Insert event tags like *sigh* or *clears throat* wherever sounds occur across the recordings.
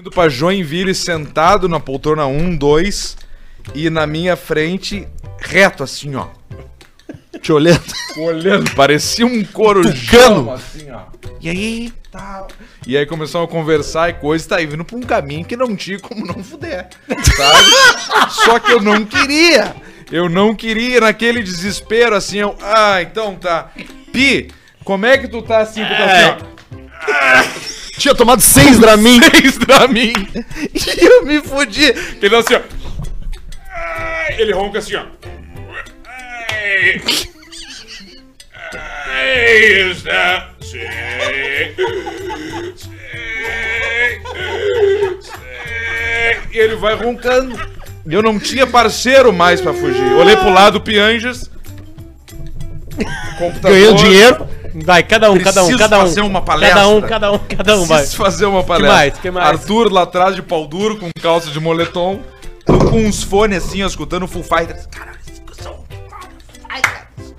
Indo pra Joinville, sentado na poltrona 1, 2 e na minha frente, reto assim, ó. Te olhando. *laughs* Olhando, parecia um corujão, assim, ó. E aí, tal. E aí começamos a conversar e coisa, tá aí vindo pra um caminho que não tinha como não fuder, sabe? *laughs* Só que eu não queria. Eu não queria, naquele desespero, assim, eu... Ah, então tá. Pi, como é que tu tá assim? Tu tá assim, ó. Tinha tomado seis Dramin. *laughs* Seis Dramin. E eu me fudi. Ele dá assim, ó. Ele ronca assim, ó. Ai. Ai, está. Sim. Sim. Sim. E ele vai roncando. E eu não tinha parceiro mais pra fugir. Olhei pro lado, Pianjas. Computador. Ganhando dinheiro. Vai, cada um, cada um, Preciso cada um. fazer uma palestra. Cada um, cada um, cada um, vai. Preciso fazer uma palestra. mais? Que mais? Arthur lá atrás de pau duro, com calça de moletom, tu com uns fones assim, ó, escutando Full Fighters. Caralho, discussão. Fighters.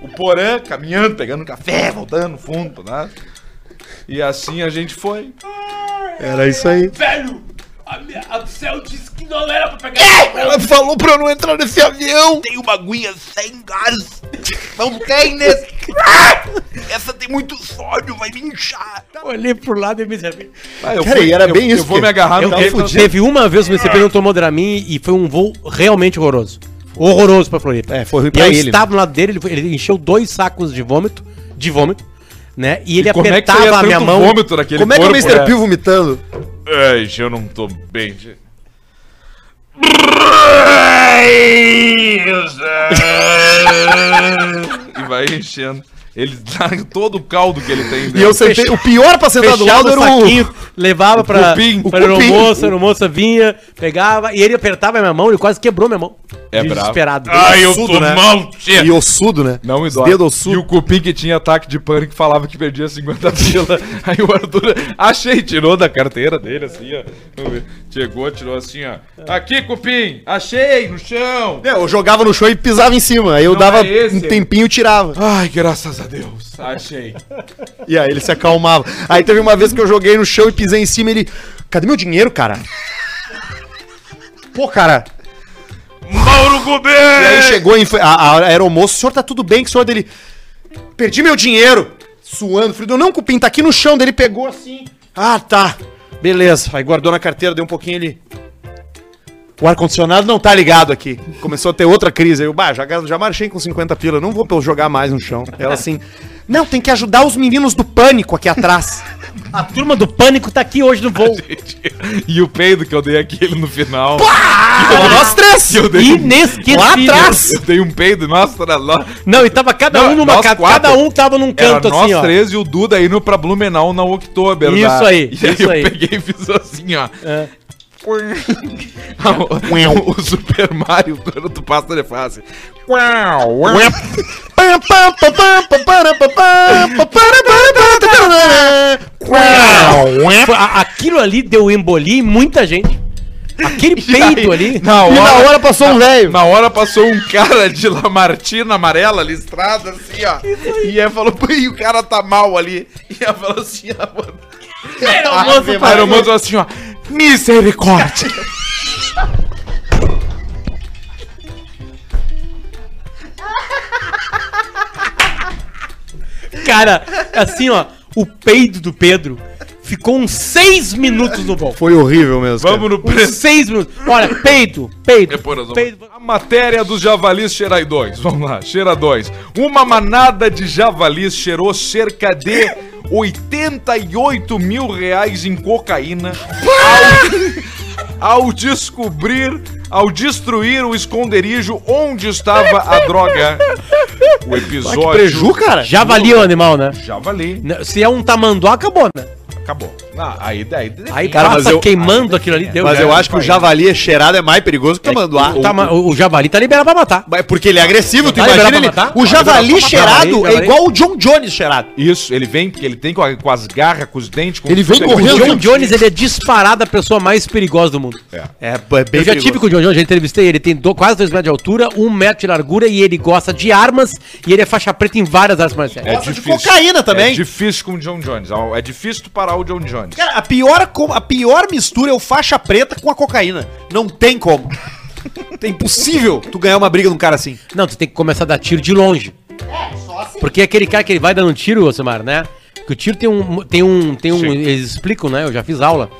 O Porã caminhando, pegando café, voltando no fundo, né? E assim a gente foi. Era isso aí. Velho, a, minha, a céu disse que não era pra pegar. Ela falou pra eu não entrar nesse avião. Tem uma aguinha sem gás. Não tem nesse. *laughs* Essa tem muito sódio, vai me inchar. Olhei pro lado e me servi. Ah, eu Cara, e era eu, bem eu isso, vou porque me agarrar Eu, no eu- teve uma vez que o MCP não tomou Dramin e foi um voo realmente horroroso. Horroroso pra Floripa. É, foi ruim E pra eu ele. estava no lado dele, ele, ele encheu dois sacos de vômito, de vômito, né? E ele Como é que apertava ia a minha mão. vômito naquele Como é que é o Mr. né? Pio vomitando? Ai, eu não tô bem. de- *laughs* *laughs* e vai enchendo. Ele dá *laughs* todo o caldo que ele tem dentro. E eu sentei. O pior pra sentar do lado o era o. saquinho, levava pra, cupim. pra O cupim. aeromoça, a aeromoça vinha, pegava, e ele apertava a minha mão, ele quase quebrou minha mão. É bravo. Desesperado. Ai, eu Ossudo, tô né? mal, tia. E ossudo, né? Não, Os e dedos E ossudo. o cupim que tinha ataque de pânico falava que perdia 50 *laughs* pila. Aí o Arthur, achei, tirou da carteira dele, assim, ó. Vamos ver. Chegou, tirou assim, ó. Aqui, cupim, achei, no chão. É, eu jogava no chão e pisava em cima. Aí eu Não dava é esse. um tempinho e tirava. Ai, graças a Deus, achei. E aí ele se acalmava. Aí teve uma vez que eu joguei no chão e pisei em cima e ele. Cadê meu dinheiro, cara? Pô, cara. Mauro E Gubê! aí chegou em, a, a aeromoça, o senhor tá tudo bem? Que o senhor dele. Perdi meu dinheiro! Suando, frio. Não, cupim, tá aqui no chão. Dele pegou assim. Ah, tá. Beleza. Aí guardou na carteira, deu um pouquinho ele. O ar-condicionado não tá ligado aqui. Começou a ter outra crise. Aí eu, bah, já, já marchei com 50 pila, não vou pra eu jogar mais no chão. Ela assim, não, tem que ajudar os meninos do pânico aqui atrás. *laughs* A turma do pânico tá aqui hoje no voo. *laughs* E o peido que eu dei aquele no final. Tava nós três! Eu dei, Inesquecível. Lá atrás! eu dei um peido, nossa, era lá. Não, e tava cada Não, um numa nós casa, cada um tava num Era canto nós assim, ó. três e o Duda indo pra Blumenau na Oktober. Isso aí, E aí isso eu aí. peguei e fiz assim, ó. É. o, o Super Mario, quando tu passa de fase. Uau, uau. Foi- a- Aquilo ali deu embolia em muita gente. Aquele E peito ali. Na E na hora, hora passou um velho. na hora passou um cara de Lamartina amarela, listrada, assim, ó. E aí falou, "Pô, e o cara tá mal ali. E ela falou assim, ó. Era o moço assim, ó. Misericórdia. Cara, assim, ó, o peido do Pedro ficou uns seis minutos no voo. Foi horrível mesmo. cara. Vamos no Uns preço. seis minutos. Olha, peido, peido. Depois nós vamos- peido. A matéria dos javalis cheiradões. Vamos lá, cheiradões. Uma manada de javalis cheirou cerca de 88 mil reais em cocaína ao, ao descobrir, ao destruir o esconderijo onde estava a droga. O episódio. Preju, cara. Javali é o animal, né? Javali. Se é um tamanduá, acabou, né? Acabou. Ah, aí, daí, Aí Cara, passa mas eu- queimando aquilo ali, deu. Mas eu acho que o javali cheirado é mais perigoso que o tamanduá. O, tama- o- o javali tá liberado pra matar. Mas Porque ele é agressivo, tu Tá imagina ele. O Tá javali cheirado é igual o John Jones cheirado. Isso, ele vem porque ele tem com, a- com as garras, com os dentes. Com Ele vem correndo, O John Jones, ele é disparado a pessoa mais perigosa do mundo. É, é bem eu já tive com o John Jones, já entrevistei ele, tem do- quase 2 metros de altura, 1 um metro de largura e ele gosta de armas e ele é faixa preta em várias artes marciais. É difícil. cocaína também. É difícil com o John Jones. É difícil tu parar o John Jones. Jones. Cara, a pior, a pior mistura é o faixa preta com a cocaína. Não tem como. É impossível tu ganhar uma briga de um cara assim. Não, tu tem que começar a dar tiro de longe. Porque aquele cara que ele vai dando tiro, Alcimar, né? Que o tiro tem um. Tem um. Tem um. Sim. Eles explicam, né? Eu já fiz aula.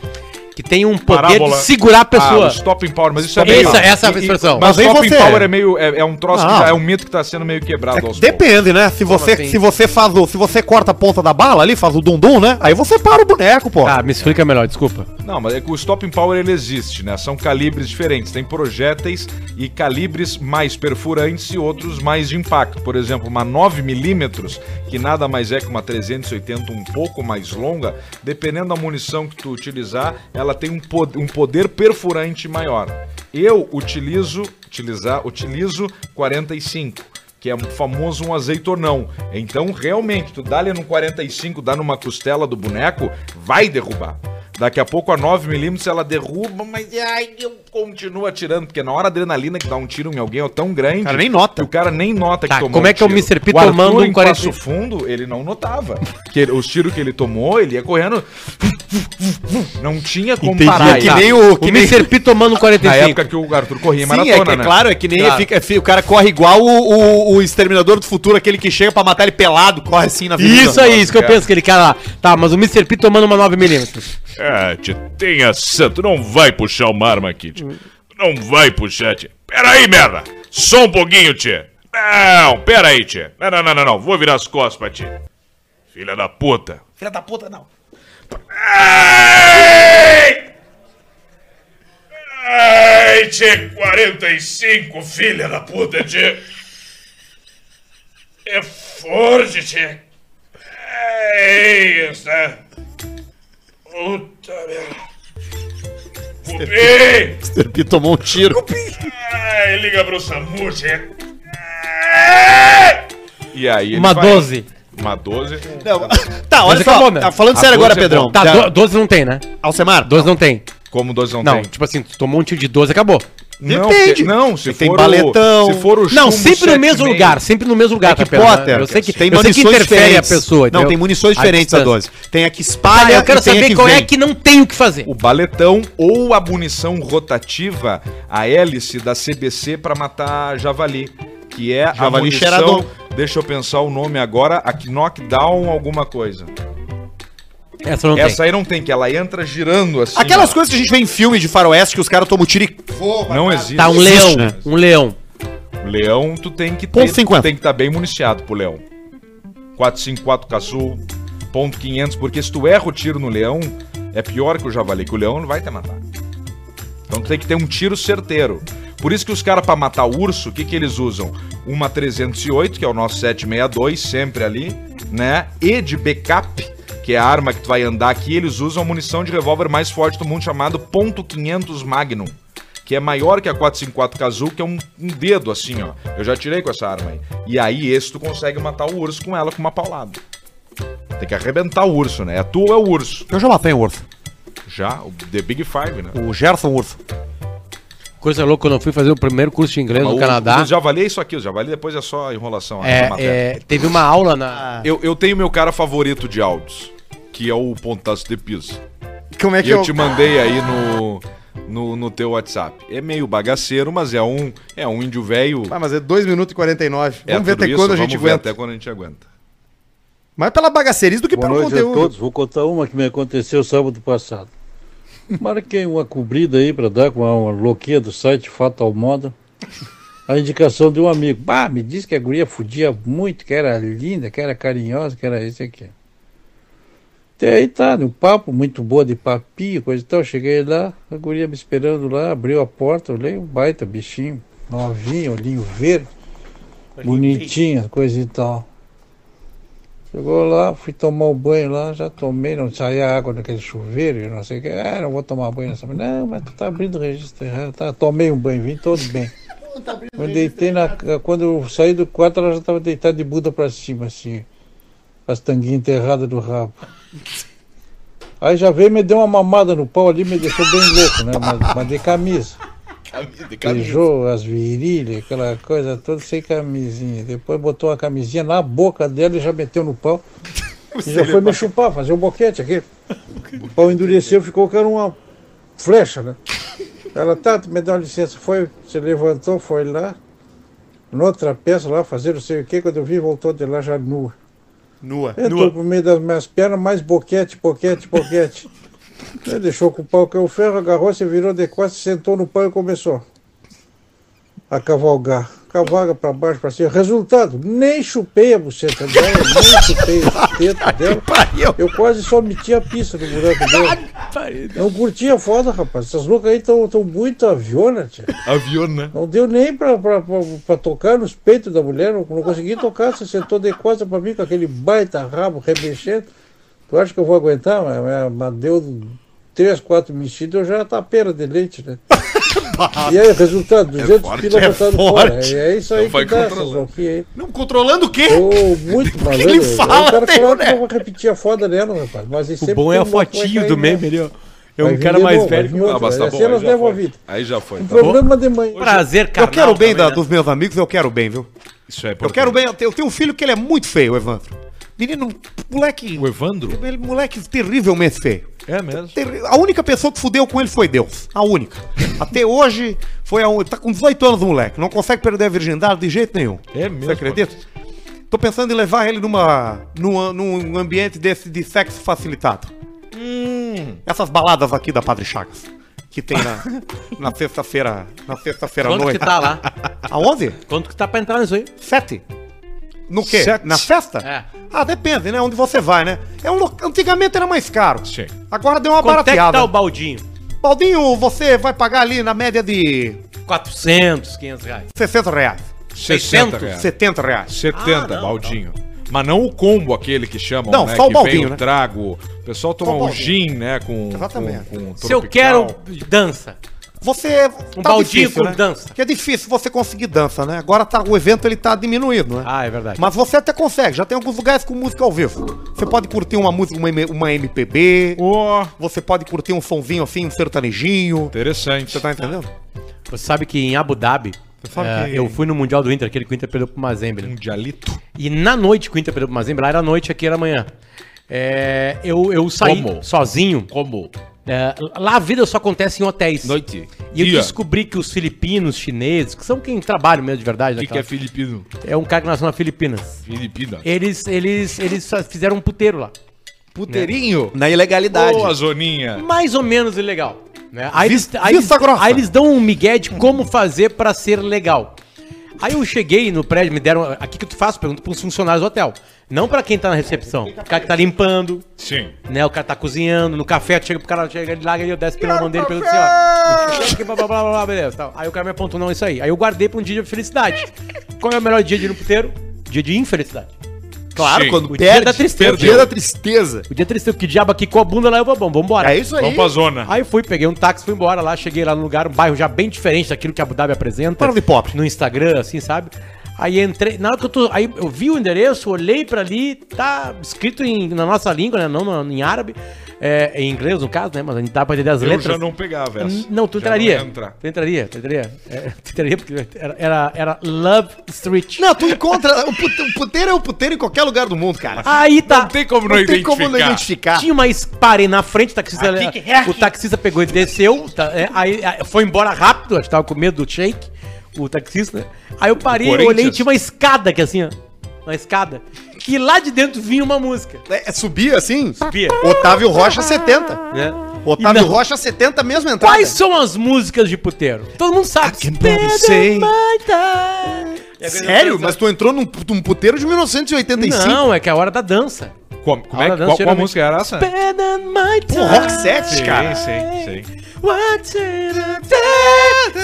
Que tem um poder Parábola. de segurar a Ah, pessoa. o stopping power, mas isso é Essa- meio... essa é a E- e- expressão. Mas Mas aí stopping você- power é meio... É, é um troço, que já- é um mito que tá sendo meio quebrado aos poucos. Depende, né? Se você, assim? se você faz o. Se você corta a ponta da bala ali, faz o dum-dum, né? Aí você para o boneco, pô. Ah, me explica melhor, desculpa. Não, mas é que o stopping power ele existe, né? São calibres diferentes. Tem projéteis e calibres mais perfurantes e outros mais de impacto. Por exemplo, uma 9mm, que nada mais é que uma 380 um pouco mais longa, dependendo da munição que tu utilizar, ela tem um, pod- um poder perfurante maior. Eu utilizo, utilizar, utilizo 45 que é o famoso um azeitonão. Então, realmente, tu dá ali no 45, dá numa costela do boneco, vai derrubar. Daqui a pouco a 9mm ela derruba, mas ai, eu continuo atirando, porque na hora a adrenalina que dá um tiro em alguém é tão grande. O cara nem nota. o cara nem nota Tá, que tomou como é um que é o. Mr. P O Arthur, tomando um em 40 Passo Fundo, ele não notava. Que ele- os tiros que ele tomou, ele ia correndo. Não tinha como Entendi. parar. É que nem o- O que nem- Mr. P tomando Na 45. época que o Arthur corria Sim, maratona, é, que, é né? claro, é que nem Claro. fica- fi- o cara corre igual o, o, o Exterminador do Futuro, aquele que chega pra matar ele pelado, corre assim na avenida. Isso aí, isso que eu penso, aquele cara lá. Tá, mas o Mr. P tomando uma 9mm. É, tio, tenha santo, não vai puxar uma arma aqui, tio. Não vai puxar, tio. Pera aí, merda. Só um pouquinho, tio. Não, pera aí, tio. Não, não, não, não, não. Vou virar as costas pra ti. Filha da puta. Filha da puta, não. Ai! Ai, tio, 45, filha da puta, tio. É forte, tio. Ai, está... Puta merda. Cupi! Mr. P tomou um tiro. Ai, liga pro SAMU. Ai! E aí ele Uma vai- 12. Uma 12. Tá, olha Mas só. acabou, né? tá falando A sério agora, 12 é Pedrão. bom. Tá, Já- do- 12 não tem, né? Alcemar? 12 não tem. Como 12 não, Não, tem? tipo assim, tu tomou um tiro de 12, acabou. Não, Depende. porque- não, se Tem for baletão. O, se for o Não, chumbo sempre no mesmo 7,5. lugar, sempre no mesmo lugar, É que Pedro, né? Potter, Eu sei que, tem eu sei que munições interfere diferentes. a pessoa. Não, entendeu? tem munições diferentes a distância. 12. Tem a que Ah, espalha eu quero e tem a saber que qual é vem. que não tem o que fazer. O baletão ou a munição rotativa, a hélice da CBC pra matar javali. Que é a Javali munição... cheirador. Deixa eu pensar o nome agora. A knockdown alguma coisa. Essa não Essa aí não tem, que ela entra girando assim. Aquelas ó. coisas que a gente vê em filme de faroeste que os caras tomam tiro e... Não existe. tem. Tá, um Existe, leão, né? um leão. Leão, tu tem que Ponto ter, 50. tu tem que estar bem municiado pro leão. 454 caçul, ponto 500, porque se tu erra o tiro no leão, é pior que o javali, que o leão não vai te matar. Então tu tem que ter um tiro certeiro. Por isso que os caras pra matar urso, o que que eles usam? Uma 308, que é o nosso 762, sempre ali, né? E de backup, que é a arma que tu vai andar aqui, eles usam a munição de revólver mais forte do mundo chamado .500 Magnum que é maior que a 454 Kazoo, que é um, um dedo assim, ó. Eu já tirei com essa arma aí. E aí esse tu consegue matar o urso com ela com uma paulada. Tem que arrebentar o urso, né? É tu ou é o urso? Eu já matei um urso. Já, o The Big Five, né? O Gerson Urso. Coisa louca, quando eu fui fazer o primeiro curso de inglês Mas no o- Canadá. O javali é isso aqui, o javali depois é só enrolação. É, matéria. é, teve uma aula na. Eu, eu tenho meu cara favorito de áudios, que é o Pontaço de Piso. Como é E eu te mandei aí no, no, no teu WhatsApp. É meio bagaceiro, mas é um, é um índio velho. Ah, mas é 2 minutos e 49. É Vamos ver tudo até isso, quando a vamos gente ver aguenta. até quando a gente aguenta. Mais pela bagaceirice do que Boa pelo noite conteúdo. a todos. Vou contar uma que me aconteceu sábado passado. Marquei uma cobrida aí para dar com uma louquinha do site Fatal Moda. A indicação de um amigo. Bah, me disse que a guria fudia muito, que era linda, que era carinhosa, que era esse aqui. Até aí tá, no papo, muito boa de papinho, coisa e tal. Cheguei lá, a guria me esperando lá, abriu a porta, olhei um baita bichinho, novinho, olhinho verde, bonitinha, coisa e tal. Chegou lá, fui tomar o banho lá, já tomei, não saía água daquele chuveiro, não sei o que. Ah, não vou tomar banho nessa Não, mas tu tá abrindo o registro errado. Tá, tomei um banho, vim todo bem. Quando, deitei na, quando eu saí do quarto, ela já estava deitada de bunda pra cima, assim, com as tanguinhas enterradas do rabo. Aí já veio me deu uma mamada no pau ali, me deixou bem louco, né? Mas, mas de camisa. Beijou as virilhas, aquela coisa toda sem camisinha. Depois botou a camisinha na boca dela e já meteu no pau. *laughs* E já foi me chupar, fazer um boquete aqui. O pau endureceu, ficou que era uma flecha, né? Ela, tá, me dá licença, foi, se levantou, foi lá, noutra peça lá, fazer não sei o que, quando eu vi, voltou de lá já nua. Nua. Entrou por meio das minhas pernas, mais boquete, boquete, boquete. Ele deixou com o pau que o ferro, agarrou, se virou de costas, sentou no pau e começou a cavalgar. Cavalga pra baixo, pra cima. Resultado, nem chupei a buceta dela, nem chupei o teto *laughs* dela. Eu quase só meti a pista no buraco dela. Não curtia foda, rapaz. Essas loucas aí estão tão muito aviona, tia. Avião, né? Não deu nem pra tocar nos peitos da mulher, não, não consegui tocar. Você sentou de costas pra mim com aquele baita rabo remexendo. Tu acha que eu vou aguentar? Mas, mas- deu três, quatro mexidas, eu já tapeira de leite, né? *laughs* e aí, resultado, 200 pila botando fora. forte. É isso aí Não vai que dá aí. Não, controlando o quê? Ô, muito *laughs* malandro. ele fala, o cara falou né? que eu vou repetir a foda dela, rapaz. Mas O sempre bom é a fotinho do nessa. meme ali, ó. É um cara mais velho. Ah, mas tá bom. elas Aí já, foi. vida. aí já foi. Um Tá bom. programa de manhã. Prazer, Eu carnal. quero o bem também, da- né? dos meus amigos, eu quero o bem, viu? Isso é Eu quero bem. Eu tenho, eu tenho um filho que ele é muito feio, o Evandro. Menino, moleque. O Evandro? Ele, moleque terrivelmente feio. É mesmo? Terri- A única pessoa que fudeu com ele foi Deus. A única. *laughs* Até hoje, foi a un... tá com 18 anos o moleque. Não consegue perder a virgindade de jeito nenhum. É mesmo, Você acredita? Tô pensando em levar ele numa, numa, num ambiente desse de sexo facilitado. Hum. Essas baladas aqui da Padre Chagas. Que tem na, *laughs* na sexta-feira. Na sexta-feira à Quanto noite. que tá lá? *laughs* Aonde? Quanto que tá pra entrar nisso aí? Sete. No quê? Sete. Na festa? É. Ah, depende, né? Onde você vai, né? É um lo... Antigamente era mais caro. Sim. Agora deu uma Quanto é que barateada. tá o baldinho? Baldinho, você vai pagar ali na média de 400, 500 reais. 60 reais. 60 reais. 70 reais. 70, Ah, não, baldinho. Mas não o combo aquele que chamam, Não, né? só o que baldinho, vem o né? trago. O pessoal toma um gin, né? Com, Exatamente. com, com Se eu quero dança. Você. Um baldinho com né? dança. Porque é difícil você conseguir dança, né? Agora tá, o evento ele tá diminuindo, né? Ah, é verdade. Mas você até consegue, já tem alguns lugares com música ao vivo. Você pode curtir uma música, uma, uma MPB, Ó, você pode curtir um sonzinho assim, um sertanejinho. interessante. Você tá entendendo? Você sabe que em Abu Dhabi, sabe é, que- eu fui no Mundial do Inter, aquele que o Inter perdeu pro Mazembe. né? Um dialito. E na noite que o Inter perdeu pro Mazembe, lá era noite, aqui era manhã. É, eu, eu saí Como? sozinho. Como? É, lá a vida só acontece em hotéis. Noite. E eu Dia. descobri que os filipinos, chineses, que são quem trabalham mesmo de verdade, O né, que, que é filipino? é um cara que nasceu na Filipinas. Filipina. Eles, eles, eles fizeram um puteiro lá. Puteirinho? Na ilegalidade. Ô, a zoninha. mais ou menos ilegal. Né? Aí, eles, Vista- aí, eles, vista grossa. aí eles dão um migué de como fazer pra ser legal. Aí eu cheguei no prédio, me deram. Aqui que tu faz? Pergunta pros funcionários do hotel. Não pra quem tá na recepção. O cara que tá limpando, Sim. né? O cara tá cozinhando, no café, tu chega pro cara, chega ele lá, e eu desce pela mão dele, pergunta assim, ó. blá, blá, blá, blá, beleza. tal. Aí o cara me apontou, não, isso aí. Aí eu guardei pra um dia de felicidade. Qual é o melhor dia de ir no puteiro? Dia de infelicidade. Claro, Sim. quando O dia da tristeza. O dia da tristeza. O dia triste, porque diabo aqui com a bunda lá, eu vou, bom, vambora. É isso aí. Vamos pra zona. Aí fui, peguei um táxi, fui embora lá, cheguei lá no lugar, um bairro já bem diferente daquilo que a Abu Dhabi apresenta. Para de pop. No Instagram, assim, sabe? Aí entrei, na hora que eu tô, aí eu vi o endereço, olhei pra ali, tá escrito em, na nossa língua, né, não em árabe, é, em inglês no caso, né, mas a gente dá pra entender as Eu letras. já não pegava essa. Não, tu Já entraria. não entrar. Tu entraria, tu entraria. É, tu entraria porque era, era, era Love Street. Não, tu encontra. O pute- o puteiro é o puteiro em qualquer lugar do mundo, cara. Aí tá. Não tem como não, não tem identificar. como não identificar. Tinha uma parei na frente, o taxista, o taxista pegou e desceu, tá, é, aí, aí foi embora rápido, acho que tava com medo do shake, o taxista, né? Aí eu parei, olhei e tinha uma escada aqui assim, ó. Uma escada. Que lá de dentro vinha uma música. É, subir assim? Subia. Otávio Rocha 70. Né? Otávio Rocha 70 mesmo entrada. Quais são as músicas de puteiro? Todo mundo sabe. say. E agora Sério? eu tô Mas tu entrou num, num puteiro de 1985? Não, é que é a hora da dança. Como, como é, que- qual, dança, qual música era essa? Pô, rock set, cara. Sim, sim, sim.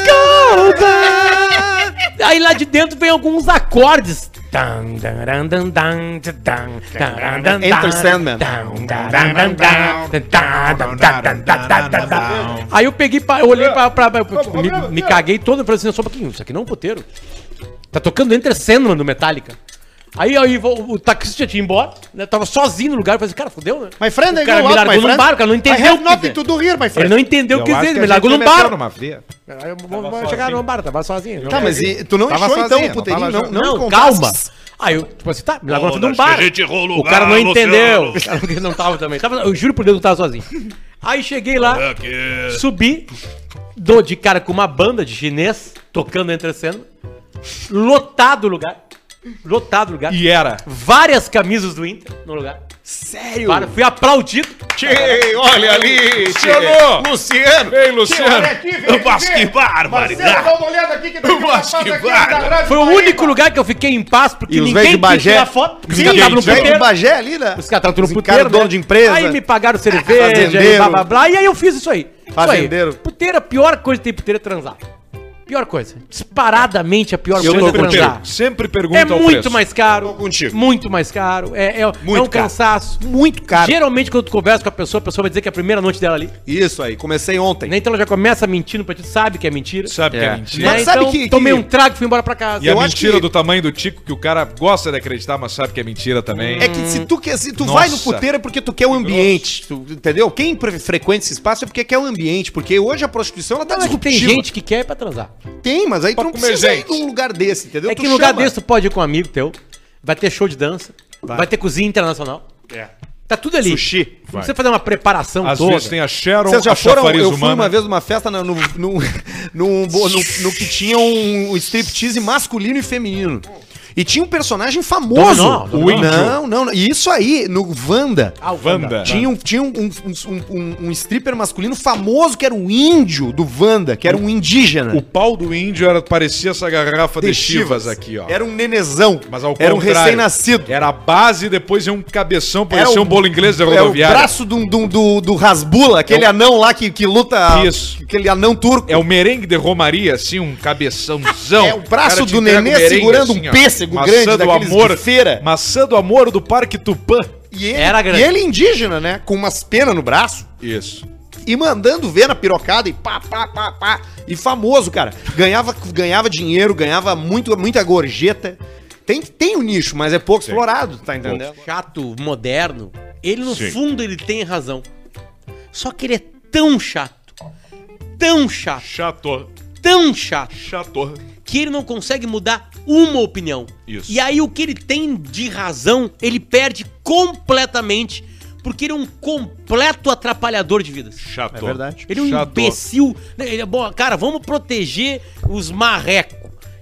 Go back. Aí lá de dentro vem alguns acordes. Enter Sandman. Aí eu peguei, eu olhei pra. pra, pra tipo, me, me caguei todo e falei assim: só um pouquinho, isso aqui não é um puteiro. Tá tocando Enter Sandman do Metallica. Aí, aí o, o taxista tinha ido embora, né? Tava sozinho no lugar. Eu falei assim, cara, fodeu, né? My friend, o cara me largou num bar, o cara não entendeu o que quiser. to do here, my Ele não entendeu o que acho fez, que me largou num bar. numa. Aí eu chegar num bar, tava sozinho. Tá, mas e, tu não Tava encheu então o puteirinho? não Não, não, calma. Aí eu, tipo assim, tá, me largou um que bar. o cara não entendeu. O cara não tava também. Tava, eu juro por Deus que eu tava sozinho. Aí cheguei lá, É subi, dou de cara com uma banda de chinês tocando entre cena. Lotado o lugar. Lotado o lugar. E era. Várias camisas do Inter no lugar. Sério? Para, fui aplaudido. Tchê, olha ali, Luciano! Luciano! Ei, Luciano! Mas que barbaridade! uma olhada aqui que Mas barbaridade! Foi o único lugar que eu fiquei em paz, porque E os ninguém de Bagé? tirar foto. Porque os caras estavam no puteiro. de Bagé ali, né? Os caras estavam Os no caras puteiro, dono né? de empresa. Aí me pagaram cerveja, Fazendeiro. blá blá blá. E aí eu fiz isso aí. Isso Fazendeiro. aí. Puteiro, a pior coisa que tem puteiro é transar. Pior coisa. Disparadamente a pior Eu coisa é tô transar. Sempre, sempre pergunta É ao muito preço. mais caro. Tô contigo. Muito mais caro. É, é, é Muito um caro. cansaço. Muito caro. Geralmente, quando tu conversa com a pessoa, a pessoa vai dizer que é a primeira noite dela ali. Isso aí, comecei ontem. Né? Então ela já começa mentindo pra ti, sabe que é mentira. Sabe que É. é mentira. Né? Mas sabe então, que- tomei que- um trago e fui embora pra casa. E a Eu acho mentira que- do tamanho do Tico, que o cara gosta de acreditar, mas sabe que é mentira também. É que se tu, quer, se tu Nossa. vai no puteiro é porque tu quer o ambiente, tu- entendeu? Quem frequenta esse espaço é porque quer o ambiente, porque hoje a prostituição ela tá Não, é que tem gente que quer pra transar. Tem, mas aí tu Pra não comer precisa ir gente. num lugar desse, entendeu? É Tu que em lugar chama. desse tu pode ir com um amigo teu, vai ter show de dança, vai, ter cozinha internacional. É. Tá tudo ali. Sushi. Não precisa fazer uma preparação Às toda. vezes tem a Sharon, Vocês já a foram? Eu fui humana. uma vez numa festa no, no, no, *laughs* no, no- no que tinha um striptease masculino e feminino. E tinha um personagem famoso. Dominó, Dominó. o índio. Não, não, não. E isso aí, no Wanda. Ah, o Wanda. Tinha, um, tinha um, um, um, um- um stripper masculino famoso que era o índio do Wanda, que era um indígena. O pau do índio era, parecia essa garrafa de, chivas aqui, ó. Era um nenezão. Mas ao era um recém-nascido. Era a base, depois ia um cabeção, Era parecia um bolo inglês de É o rodoviária. braço do, do, do, do Rasbula, aquele É o- anão lá que, que luta. Isso. Aquele anão turco. É o merengue de Romaria, assim, um cabeçãozão. É o braço do nenê o segurando assim, um ó. Pêssego Maçã grande do amor, de feira. Maçã do amor do Parque Tupã. E ele, Era grande. e ele indígena, né? Com umas penas no braço. Isso. E mandando ver na pirocada e pá, pá, pá, pá. E famoso, cara. Ganhava, ganhava dinheiro, ganhava muito, muita gorjeta. Tem, tem o nicho, mas é pouco explorado, tá entendendo? chato, moderno, ele no Sim. fundo ele tem razão. Só que ele é tão chato, tão chato, Chato. tão chato, Chato. Que ele não consegue mudar uma opinião. Isso. E aí o que ele tem de razão, ele perde completamente, porque ele é um completo atrapalhador de vidas. Chato. É verdade. Ele é um Chato. imbecil. Ele é bom, cara, vamos proteger os marrecos.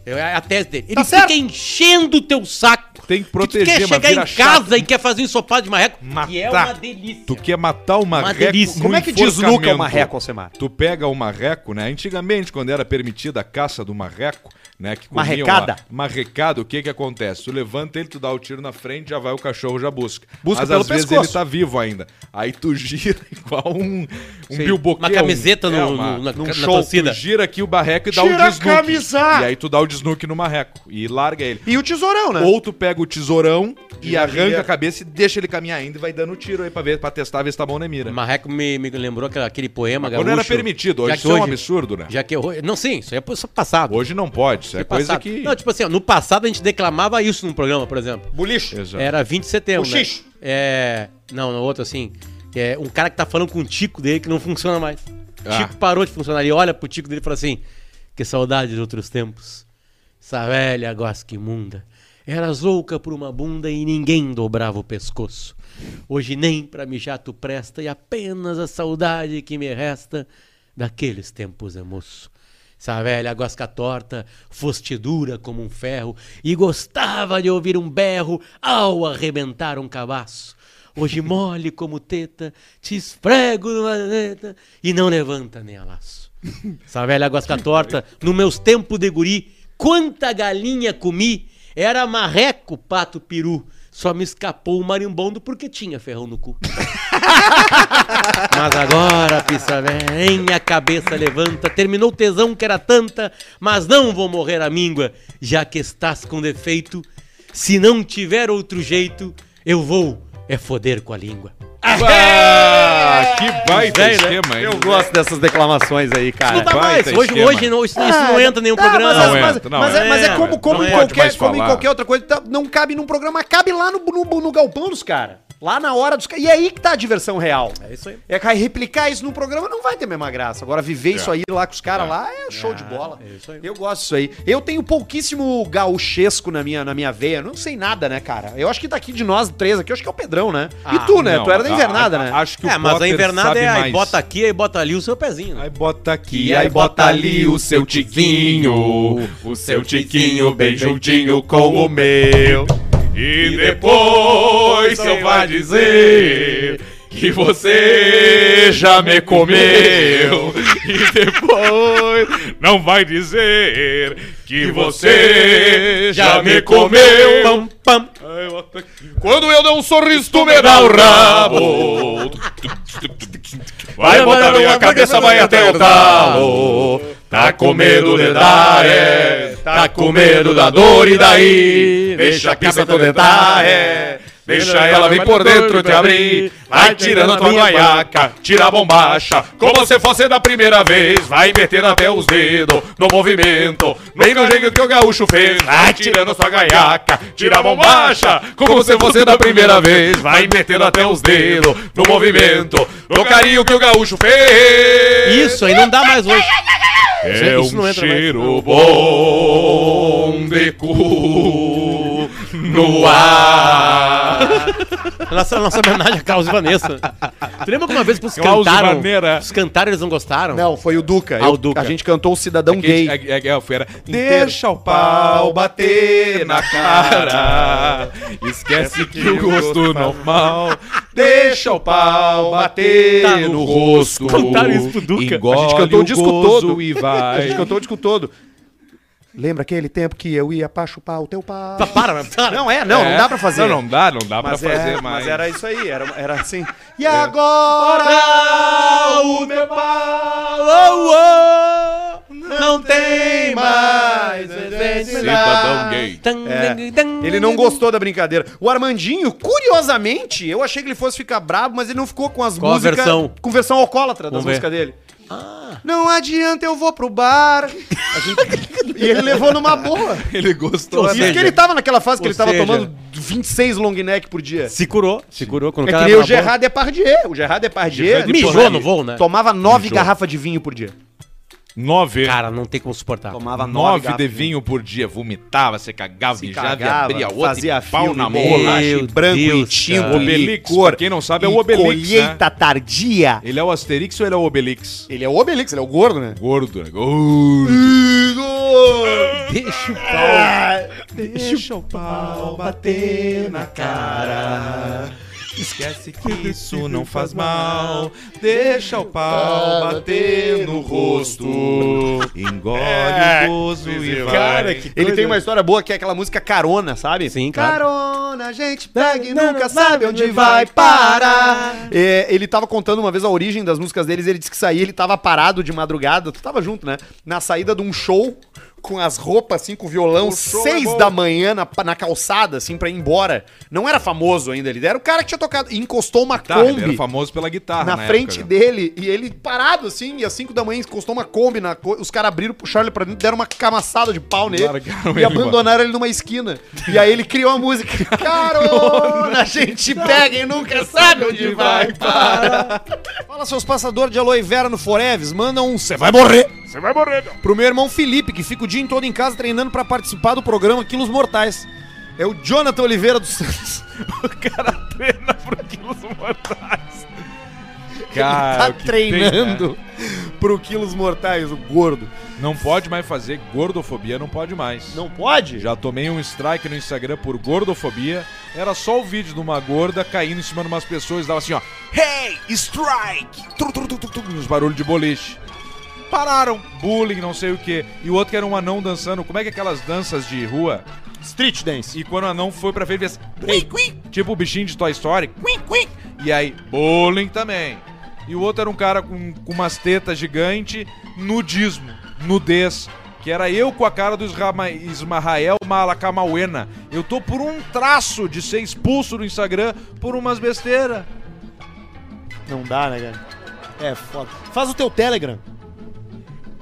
É a tese dele. Ele Tá fica certo. enchendo o teu saco. Tem que tu proteger, quer mas chegar vira em casa chato. e quer fazer um ensopado de marreco, que é Matar. uma delícia. Tu quer matar o marreco delícia. no Como é que desnuca o marreco, Alcemar? Tu pega o marreco, né? Antigamente, quando era permitida a caça do marreco, né? Que Marrecada. Marrecada, o que que acontece? Tu levanta ele, tu dá o tiro na frente, já vai o cachorro, já busca. Busca Mas pelo às vezes pescoço. ele tá vivo ainda. Aí tu *laughs* gira igual um, um bilboquê. Uma camiseta um, no- é, uma- no- na- num na show. torcida. Tu gira aqui o barreco e dá Tira o a desnuke. camisa! E aí tu dá o desnuke no marreco e larga ele. E o tesourão, né? Ou tu pega o tesourão e Já arranca a cabeça e deixa ele caminhar ainda e vai dando tiro aí pra, ver, pra testar, ver se tá bom na mira. Marreco me, me lembrou aquela- aquele poema Quando era permitido, hoje isso é um absurdo, né? Já que hoje, não, sim, isso isso é passado. Hoje não pode, isso é coisa passado. que... Não, tipo assim, ó, no passado a gente declamava isso num programa, por exemplo. Bulicho. Exato. Era 20 de setembro, né? Bochicho. É, não, no outro assim, é um cara que tá falando com o tico dele que não funciona mais. Ah. Tico parou de funcionar, ele olha pro tico dele e fala assim: "Que saudade de outros tempos. Essa velha gosca imunda. Eras louca por uma bunda e ninguém dobrava o pescoço. Hoje nem pra mijar tu presta e apenas a saudade que me resta daqueles tempos é moço. Essa velha gosca torta, foste dura como um ferro e gostava de ouvir um berro ao arrebentar um cabaço. Hoje mole como teta, te esfrego numa teta e não levanta nem a laço. Essa velha gosca torta, nos meus tempos de guri, quanta galinha comi, era marreco, pato, peru. Só me escapou o marimbondo porque tinha ferrão no cu. *laughs* Mas agora, pista velha, a cabeça levanta. Terminou o tesão que era tanta, mas não vou morrer a míngua, já que estás com defeito. Se não tiver outro jeito, eu vou é foder com a língua. Ah, que baita Velho, né? esquema, hein? Eu gosto dessas declamações aí, cara. Não dá mais. Hoje, esquema. hoje não, isso, isso não entra em nenhum Tá, programa. Mas, Não mas- entra, não mas é, mas é entra. como, como, Não em qualquer, como em qualquer outra coisa, tá- não cabe num programa, cabe lá no, no, no galpão dos caras. Lá na hora dos caras. E é aí que tá a diversão real. É isso aí. É replicar isso num programa não vai ter a mesma graça. Agora, viver isso aí lá com os caras lá é show de bola. é isso aí. Eu gosto disso aí. Eu tenho pouquíssimo gauchesco na minha, na minha veia. Não sei nada, né, cara? Eu acho que daqui de nós três aqui, eu acho que é o Pedrão, né? e tu, né? Não, tu era da invernada, a- né? Acho que o É, mas a Potter invernada sabe é aí bota aqui, aí bota ali o seu pezinho. Aí bota aqui, aí bota ali o seu tiquinho, o seu tiquinho bem juntinho com o meu. E depois só vai dizer que você já me comeu. *laughs* E depois não vai dizer que você já me comeu. Pam, pam. Quando eu der um sorriso, tu me dá o rabo. Vai botar minha cabeça, vai até o talo. Tá com medo de dar, é. Tá com medo da dor e daí. Deixa a cabeça tu dentar, é. Deixa ela vir por dentro te abrir. Vai tirando a tua guaiaca, tira a bombacha. Como se fosse da primeira vez. Vai metendo até os dedos no movimento. Bem no jeito que o gaúcho fez. Vai tirando a sua gaiaca, tira a bombacha. Como se fosse da primeira vez. Vai metendo até os dedos no movimento. No carinho que o gaúcho fez. Isso aí não dá mais hoje. É Isso não um entra mais. cheiro bom de cu no ar. Nossa, nossa homenagem a Carlos e Vanessa. Tu lembra que uma vez os Klaus cantaram? Vaneira. Os cantaram eles não gostaram? Não, foi o Duca. Ah, Eu- o Duca. A gente cantou o Cidadão Que- Gay. é- é- é, foi, era, Deixa o pau bater na cara. Esquece que o gosto normal. Deixa o pau bater Tá, no rosto. Cantaram isso pro Duca. Engole A gente cantou o disco todo. e A vai. gente cantou o disco todo. Lembra aquele tempo que eu ia pra chupar o teu pau? Tá, para, mas para. Não é, não, não É. dá pra fazer. Não, não dá, não dá Mas, pra é, fazer mas mais. era isso aí, era, era assim. E agora o meu pau não tem mais Cidadão gay. É, ele não gostou da brincadeira. O Armandinho, curiosamente, eu achei que ele fosse ficar bravo, mas ele não ficou com as Qual a músicas. versão? Com versão alcoólatra das músicas dele. Não adianta, eu vou pro bar. A gente- *laughs* E ele levou numa boa. Ele gostou. Ou Isso seja, que ele tava naquela fase que ele tava seja- tomando 26 long neck por dia. Se curou, se curou. Quando É que nem o. Gerard Depardieu. O Gerard Depardieu Mijou no voo, né? tomava nove garrafas de vinho por dia. Nove. Cara, não tem como suportar. Tomava Nove garrafas de vinho por dia, vomitava, você cagava, Se mijava e cagava, abria outra fazia e pau na bolacha branco e Deus, e Obelix, cor. pra quem não sabe, é o Obelix, colheita tardia. Ele é o Asterix ou ele é o Obelix? Ele é o Obelix, ele é o gordo, né? Gordo, né? Gordo. Deixa o pau. Deixa o pau bater na cara. Esquece que *laughs* isso não faz mal. Deixa o pau bater no rosto. Engole o gozo e vai. Cara, que Ele coisa- tem uma história boa que é aquela música Carona, sabe? Sim, claro. Carona, a gente pega e nunca sabe onde vai parar. É, ele tava contando uma vez a origem das músicas deles, ele disse que saía, ele tava parado de madrugada, tu tava junto, né? Na saída de um show, com as roupas assim, com o violão, show seis é da manhã na, na calçada, assim, pra ir embora. Não era famoso ainda, ele era o cara que tinha tocado, e encostou uma Tá, ele Kombi era famoso pela guitarra na, frente época, né? dele e ele parado assim, e às 5 da manhã encostou uma Kombi na os caras abriram, puxaram ele pra dentro, deram uma camaçada de pau nele Largaram e ele abandonaram ele numa esquina. E aí ele criou a música. *laughs* Carona, a gente pega e nunca sabe onde vai parar. Fala seus passadores de aloe vera no Foreves, manda um você vai morrer Você vai morrer, meu. pro meu irmão Felipe, que fica o dia todo em casa treinando pra participar do programa Quilos Mortais. É o Jonathan Oliveira dos Santos. *laughs* Treina pro quilos mortais. Cara, tá o que tem, treinando pro Quilos Mortais, o gordo. né? Não pode mais fazer gordofobia, não pode mais. Não pode? Já tomei um strike no Instagram por gordofobia. Era só o vídeo de uma gorda caindo em cima de umas pessoas e dava assim, ó. Hey, strike! Tru, tru, tru, tru, tru, uns barulhos de boliche. Pararam. Bullying, não sei o que. E o outro que era um anão dançando. Como é que é aquelas danças de rua? Street Dance. E quando o anão foi pra frente, fez... "Quim, quim", Tipo o bichinho de Toy Story. "Quim, quim". E aí, bullying também. E o outro era um cara com, com umas tetas gigante, nudismo, nudez. Que era eu com a cara do Israma- Ismael Malakamauena. Eu tô por um traço de ser expulso do Instagram por umas besteiras. Não dá, né, cara? É foda. Faz o teu Telegram.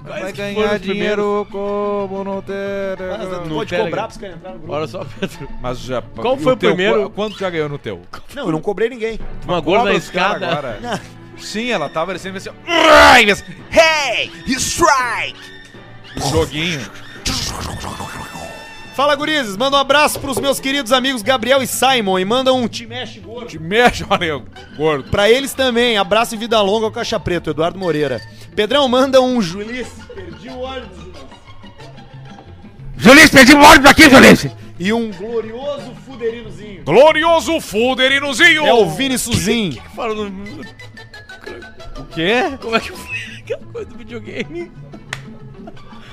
Vai ganhar dinheiro como não ter. No Pode Telegram. cobrar pra você entrar no grupo. Olha só, Pedro. Mas já. Qual foi o teu, primeiro? qu- Quanto já ganhou no teu? Não, eu não cobrei ninguém. Uma gorda na escada. agora. Sim, ela tava descendo assim, mas- Hey, strike! joguinho. Fala, gurizes. Manda um abraço pros meus queridos amigos Gabriel e Simon. E manda um te mexe gordo. Te mexe, *laughs* olha, gordo. Pra eles também. Abraço e vida longa ao Caixa Preto, Eduardo Moreira. Pedrão, manda um Julis. Perdi o ônibus, Julis. Juliz, perdi o ônibus aqui, Juliz! E um glorioso fuderinozinho. Glorioso Fuderinozinho! É o Vini Suzin. Fala no... O quê? Como é que foi *laughs* aquela coisa do videogame?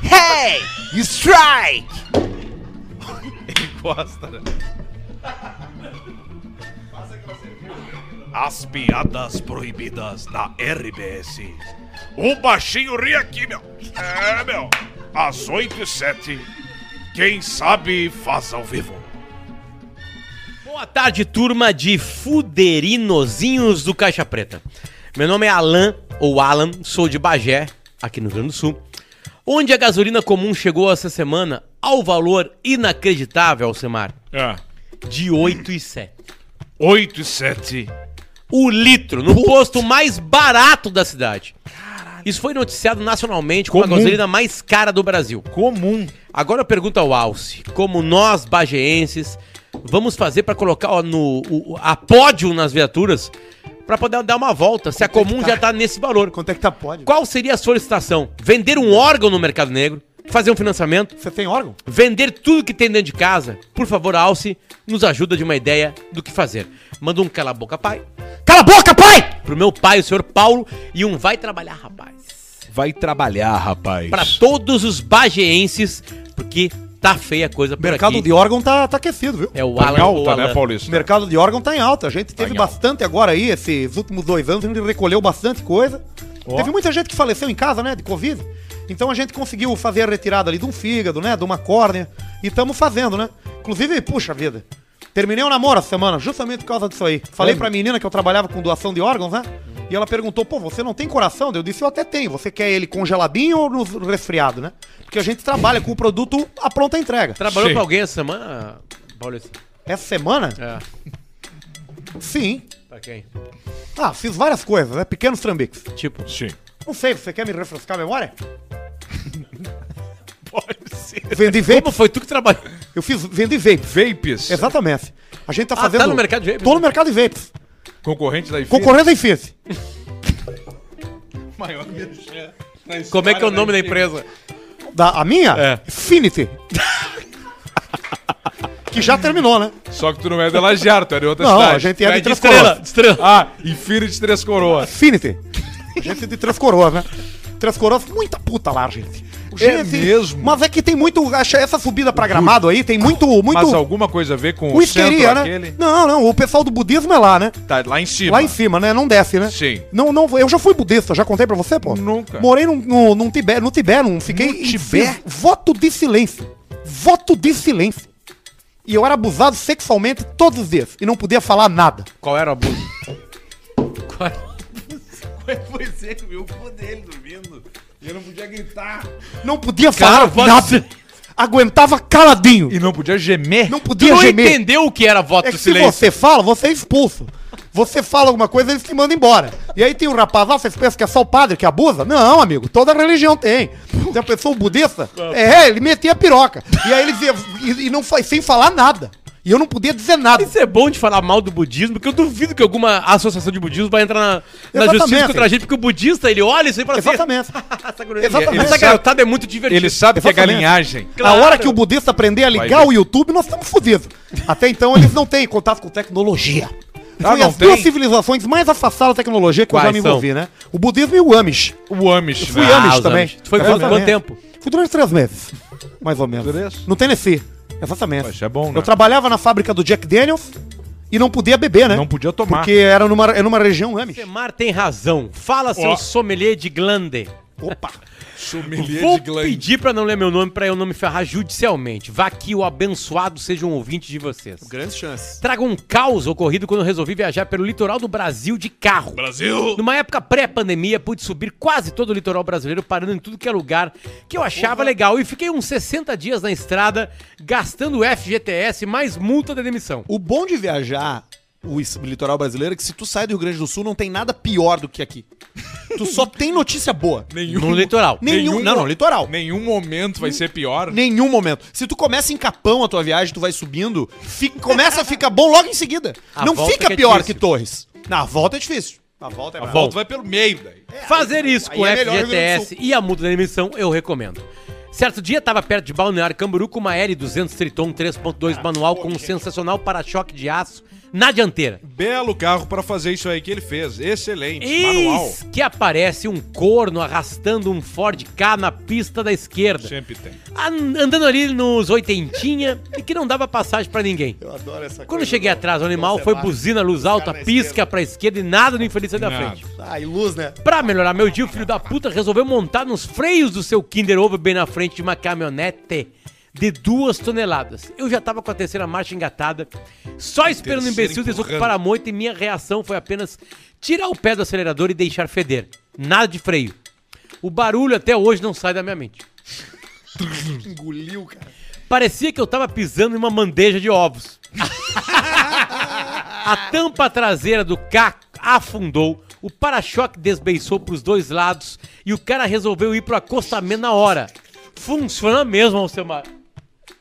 Hey, strike! *laughs* Encosta, né? As piadas proibidas na RBS. O baixinho ri aqui, meu. É, meu. Às 8 e 7. Quem sabe faz ao vivo. Boa tarde, turma de fuderinozinhos do Caixa Preta. Meu nome é Alan, ou Alan, sou de Bagé, aqui no Rio Grande do Sul, onde a gasolina comum chegou essa semana ao valor inacreditável, Alcemar, É. de 8,7. 8 e 7. O litro, no posto mais barato da cidade. Isso foi noticiado nacionalmente como a gasolina mais cara do Brasil. Comum. Agora eu pergunto ao Alce, como nós, bageenses, vamos fazer pra colocar ó, no, o- a pódio nas viaturas pra poder dar uma volta, se a comum já tá nesse valor. Quanto é que tá pode? Qual seria a solicitação? Vender um órgão no mercado negro? Fazer um financiamento? Você tem órgão? Vender tudo que tem dentro de casa? Por favor, Alce, nos ajuda de uma ideia do que fazer. Manda um cala a boca, pai, Cala a boca, pai! pro meu pai, o senhor Paulo, e um vai trabalhar, rapaz. Vai trabalhar, rapaz. Pra todos os bageenses, porque tá feia a coisa O por mercado aqui. de órgão tá, tá aquecido, viu? É o Tá em Alan, alta, Alan. né, Paulista? O mercado de órgão tá em alta. A gente teve em bastante agora aí, esses últimos dois anos, a gente recolheu bastante coisa. Teve muita gente que faleceu em casa, né, de Covid. Então a gente conseguiu fazer a retirada ali de um fígado, né, de uma córnea. E estamos fazendo, né? Inclusive, puxa vida. Terminei o namoro essa semana, justamente por causa disso aí. Falei pra menina que eu trabalhava com doação de órgãos, né? E ela perguntou, pô, você não tem coração? Eu disse, eu até tenho. Você quer ele congeladinho ou no resfriado, né? Porque a gente trabalha com o produto à pronta entrega. Trabalhou Sim. pra alguém essa semana, Paulista? Essa semana? É, Sim. pra quem? Ah, fiz várias coisas, né? Pequenos trambiques. Tipo, Sim. Não sei, você quer me refrescar a memória? *laughs* Pode ser. Vendi vape. como foi tu que trabalhou? Eu fiz, vendi vape. Vapes. Exatamente. A gente tá Ah, fazendo... tá no mercado de vape? Tô no mercado de vapes. Concorrente da IFIS. Concorrente da Infinity. *laughs* Maior merchan Como é que é o nome da IFIS. empresa? Da, a minha? É. Infinity. *laughs* que já terminou, né? Só que tu não é de Lajear, tu é de outra Não, cidade. a gente é É de de Três estrela, Coroas. de estrela. Ah, Infinity Três Coroas. Infinity. *laughs* Gente é de Três Coroas, né? Três Coroas, muita puta lá, gente. É mesmo? Mas é que tem muito... Essa subida pra Gramado aí tem muito... muito Mas alguma coisa a ver com o centro né? aquele? Não, não, o pessoal do budismo é lá, né? Tá lá em cima. Lá em cima, né? Não desce, né? Sim. Não, não, eu já fui budista, já contei pra você, pô? Nunca. Morei num, no, num Tibete, no Tibete, não fiquei. No Tibete? Voto de silêncio. Voto de silêncio. E eu era abusado sexualmente todos os dias. E não podia falar nada. Qual era o abuso? Qual era? *laughs* Foi você que viu o cu dele dormindo. E eu não podia gritar. Não podia Cara, falar nada. Aguentava caladinho. E não podia gemer. Não Tu podia não gemer. entendeu o que era voto É do que se silêncio. você fala, você é expulso. Você fala alguma coisa, eles te mandam embora. E aí tem um rapaz lá, vocês pensam que é só o padre que abusa? Não, amigo, toda religião tem. Tem a pessoa budista, é, ele metia a piroca. E aí eles iam, e, e não sem falar nada. E eu não podia dizer nada. Isso é bom de falar mal do budismo, porque eu duvido que alguma associação de budismo vai entrar na, na justiça contra a gente, porque o budista, ele olha isso aí e fala Exatamente. *laughs* assim... Exatamente. Essa garotada é muito divertida. Ele sabe que é galinhagem. A hora que o budista aprender a ligar o YouTube, nós estamos fodidos. Até então eles não têm contato com tecnologia. Ah, Foi não as duas tem? civilizações mais afastadas da tecnologia que eu já Quais me são? envolvi, né? O budismo e o Amish. O Amish, Fui né? Amish os também. Amish. Tu foi quanto- tempo? Fui durante três meses, mais ou menos. Três? No Tennessee. Exatamente. Mas é bom, né? Eu trabalhava na fábrica do Jack Daniels e não podia beber, né? Não podia tomar. Porque era numa, era numa região Amish. Semar tem razão. Fala, seu Ó. sommelier de glande. Opa! Sommelier Vou de Glenn. pedir pra não ler meu nome pra eu não me ferrar judicialmente. Vá que o abençoado seja um ouvinte de vocês. Grandes chances. Traga um caos ocorrido quando eu resolvi viajar pelo litoral do Brasil de carro. Brasil! Numa época pré-pandemia, pude subir quase todo o litoral brasileiro, parando em tudo que é lugar que eu achava legal. E fiquei uns 60 dias na estrada, gastando FGTS mais multa de demissão. O bom de viajar o litoral brasileiro é que se tu sai do Rio Grande do Sul, não tem nada pior do que aqui. Tu só tem notícia boa. *laughs* No litoral. Nenhum, não, não, litoral. Nenhum momento vai ser pior. Nenhum momento. Se tu começa em Capão a tua viagem, tu vai subindo, fica- começa a ficar bom logo em seguida. A não fica que é pior difícil. que Torres. Na volta é difícil. A volta é A volta vai pelo meio daí. Fazer isso com é do FGTS e a multa da emissão, eu recomendo. Certo dia, tava perto de Balneário Camboriú com uma L200 Triton 3.2 manual com um sensacional para-choque de aço na dianteira. Belo carro pra fazer isso aí que ele fez. Excelente. Manual. Eis que aparece um corno arrastando um Ford K na pista da esquerda. Sempre tem. An- Andando ali nos oitentinha e que não dava passagem pra ninguém. Eu adoro essa Quando eu cheguei atrás, o animal foi buzina, luz alta, pisca pra esquerda e nada no infeliz da frente. Ah, e luz, né? Pra melhorar meu dia, o filho da puta resolveu montar nos freios do seu Kinder Ovo bem na frente de uma caminhonete de duas toneladas. Eu já tava com a terceira marcha engatada, só esperando o imbecil desocupar a moita e minha reação foi apenas tirar o pé do acelerador e deixar feder. Nada de freio. O barulho até hoje não sai da minha mente. *laughs* Engoliu, cara. Parecia que eu tava pisando em uma bandeja de ovos. *laughs* A tampa traseira do K afundou, o para-choque desbeiçou pros dois lados e o cara resolveu ir pro acostamento na hora. Funciona mesmo, Alcemar.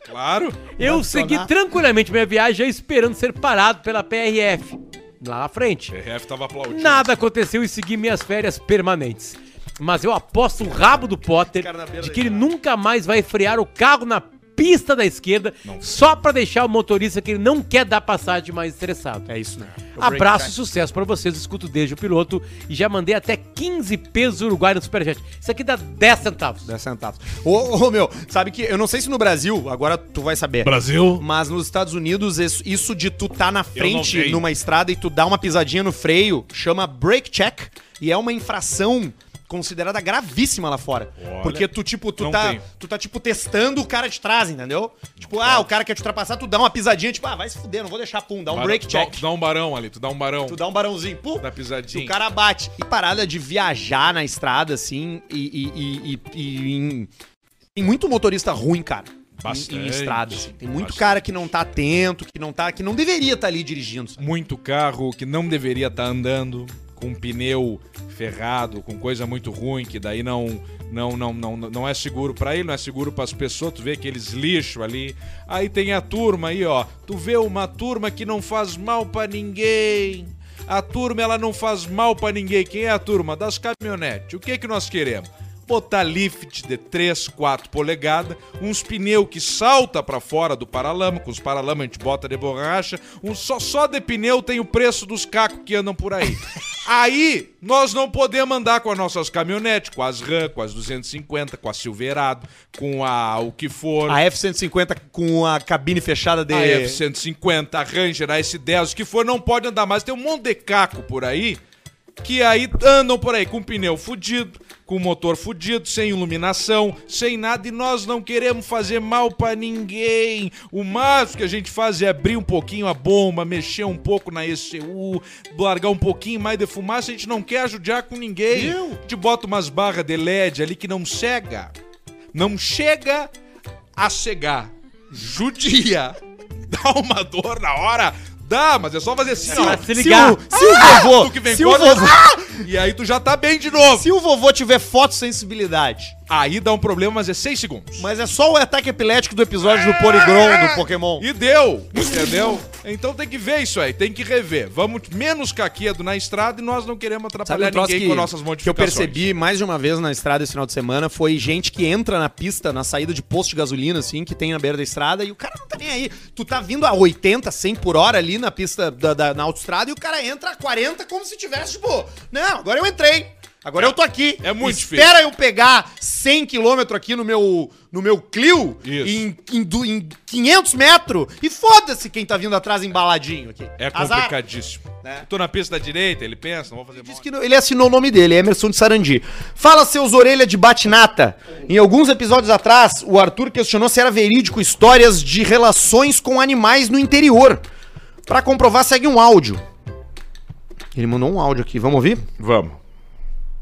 Claro. Eu segui tranquilamente minha viagem já esperando ser parado pela PRF. Lá na frente. PRF tava aplaudindo. Nada aconteceu e segui minhas férias permanentes. Mas eu aposto o rabo do Potter cara na beira de da que ele nunca mais vai frear o carro na pista da esquerda só pra deixar o motorista que ele não quer dar passagem mais estressado. É isso, né? Abraço e sucesso pra vocês, escuto desde o piloto e já mandei até 15 pesos uruguai no Superchat. Isso aqui dá 10 centavos. 10 centavos. Ô, ô, meu, sabe que eu não sei se no Brasil, agora tu vai saber. Brasil! Mas nos Estados Unidos, isso, isso de tu tá na frente numa estrada e tu dá uma pisadinha no freio, chama brake check e é uma infração considerada gravíssima lá fora. Olha, Porque tu, tipo, tu tá, tenho. tu tá, tipo, testando o cara de trás, entendeu? Tipo, ah, o cara quer te ultrapassar, tu dá uma pisadinha, tipo, ah, vai se fuder, não vou deixar, pum, dá um tu dá- check. Tu dá um barão ali, tu dá um barão. Tu dá um barãozinho, pum, Dá pisadinha. o cara bate. E parada de viajar na estrada, assim, e, e, e, e- em- tem muito motorista ruim, cara. em- Em, Bastante, estrada, assim. Tem muito bastante. cara que não tá atento, que não tá, que não deveria estar ali dirigindo. sabe? Muito carro que não deveria estar andando, com pneu ferrado, com coisa muito ruim, que daí não não não não, não é seguro pra ele, não é seguro pras pessoas, tu vê aqueles lixo ali. Aí tem a turma aí, ó. Tu vê uma turma que não faz mal pra ninguém. A turma ela não faz mal pra ninguém. Quem é a turma das caminhonetes? O que que nós queremos? Botar lift de 3, 4 polegadas, uns pneu que salta pra fora do paralama, com os paralamas a gente bota de borracha, um só, só de pneu tem o preço dos cacos que andam por aí. *laughs* aí, nós não podemos andar com as nossas caminhonetes, com as RAM, com as 250, com a Silverado, com a o que for. A F-150 com a cabine fechada de... A F-150, a Ranger, a S10, o que for, não pode andar mais. Tem um monte de caco por aí que aí andam por aí com pneu fudido, com motor fudido, sem iluminação, sem nada, e nós não queremos fazer mal pra ninguém. O máximo que a gente faz é abrir um pouquinho a bomba, mexer um pouco na ECU, largar um pouquinho mais de fumaça, a gente não quer ajudar com ninguém. A gente bota umas barras de LED ali que não cega. Não chega a cegar. Judia. *laughs* Dá uma dor na hora. Dá, mas é só fazer assim, ó. Se ligar. Se o, se o vovô... Tu que vem se o vovô... E aí tu já tá bem de novo. Se o vovô tiver fotossensibilidade, Aí dá um problema, mas é 6 segundos. mas é só o ataque epilético do episódio do Porygon do Pokémon. E deu, entendeu? Então tem que ver isso aí, tem que rever. Vamos menos caquedo na estrada e nós não queremos atrapalhar um ninguém que, com nossas que eu modificações. percebi mais de uma vez na estrada esse final de semana foi gente que entra na pista, na saída de posto de gasolina, assim, que tem na beira da estrada, e o cara não tá nem aí. Tu tá vindo a 80, 100 por hora ali na pista da, da- na autoestrada e o cara entra a 40 como se tivesse, tipo, não, agora eu entrei. Agora eu tô aqui. É muito Espera eu pegar 100 km aqui no meu, no meu Clio em, em, em 500 metros e foda-se quem tá vindo atrás embaladinho aqui. É Azar. complicadíssimo. É. Tô na pista da direita, ele pensa, não vou fazer mal. que não- ele assinou o nome dele, Emerson de Sarandi. Fala seus orelha de batinata. Em alguns episódios atrás, o Arthur questionou se era verídico histórias de relações com animais no interior. Pra comprovar, segue um áudio. Ele mandou um áudio aqui, vamos ouvir? Vamos.